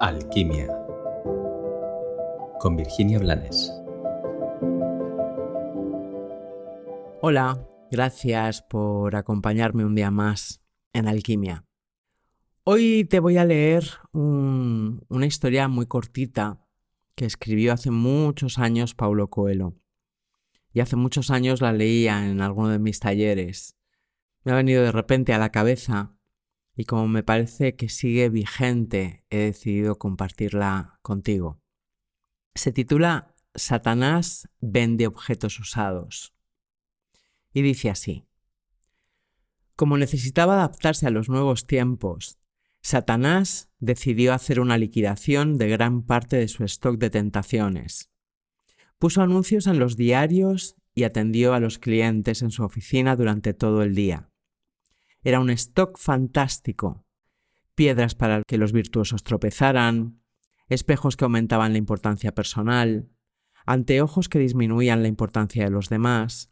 Alquimia con Virginia Blanes. Hola, gracias por acompañarme un día más en Alquimia. Hoy te voy a leer una historia muy cortita que escribió hace muchos años Paulo Coelho. Y hace muchos años la leía en alguno de mis talleres. Me ha venido de repente a la cabeza y como me parece que sigue vigente, he decidido compartirla contigo. Se titula Satanás vende objetos usados. Y dice así. Como necesitaba adaptarse a los nuevos tiempos, Satanás decidió hacer una liquidación de gran parte de su stock de tentaciones. Puso anuncios en los diarios y atendió a los clientes en su oficina durante todo el día. Era un stock fantástico. Piedras para que los virtuosos tropezaran, espejos que aumentaban la importancia personal, anteojos que disminuían la importancia de los demás.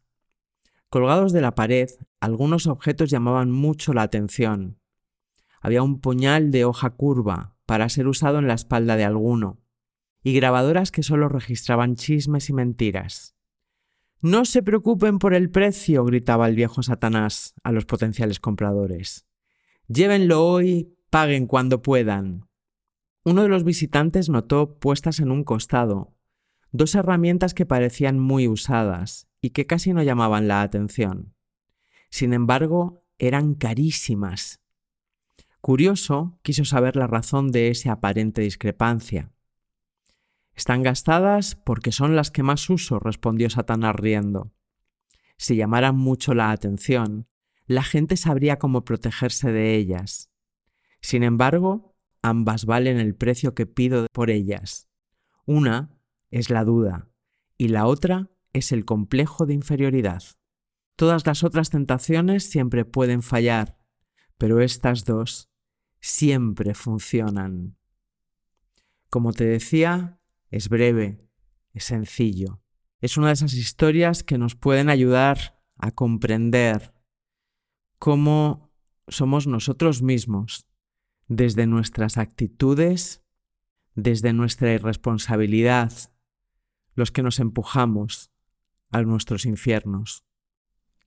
Colgados de la pared, algunos objetos llamaban mucho la atención. Había un puñal de hoja curva para ser usado en la espalda de alguno, y grabadoras que solo registraban chismes y mentiras. No se preocupen por el precio, gritaba el viejo Satanás a los potenciales compradores. Llévenlo hoy, paguen cuando puedan. Uno de los visitantes notó puestas en un costado dos herramientas que parecían muy usadas y que casi no llamaban la atención. Sin embargo, eran carísimas. Curioso, quiso saber la razón de esa aparente discrepancia. Están gastadas porque son las que más uso, respondió Satanás riendo. Si llamaran mucho la atención, la gente sabría cómo protegerse de ellas. Sin embargo, ambas valen el precio que pido por ellas. Una es la duda y la otra es el complejo de inferioridad. Todas las otras tentaciones siempre pueden fallar, pero estas dos siempre funcionan. Como te decía, es breve, es sencillo. Es una de esas historias que nos pueden ayudar a comprender cómo somos nosotros mismos, desde nuestras actitudes, desde nuestra irresponsabilidad, los que nos empujamos a nuestros infiernos.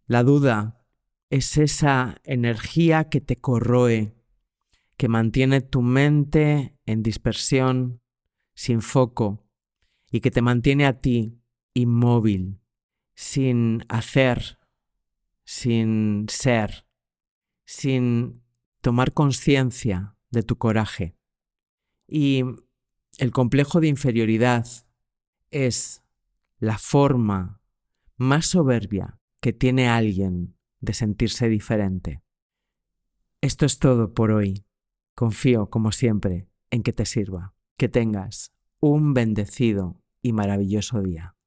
La duda es esa energía que te corroe, que mantiene tu mente en dispersión, sin foco y que te mantiene a ti inmóvil, sin hacer, sin ser, sin tomar conciencia de tu coraje. Y el complejo de inferioridad es la forma más soberbia que tiene alguien de sentirse diferente. Esto es todo por hoy. Confío, como siempre, en que te sirva. Que tengas un bendecido y maravilloso día.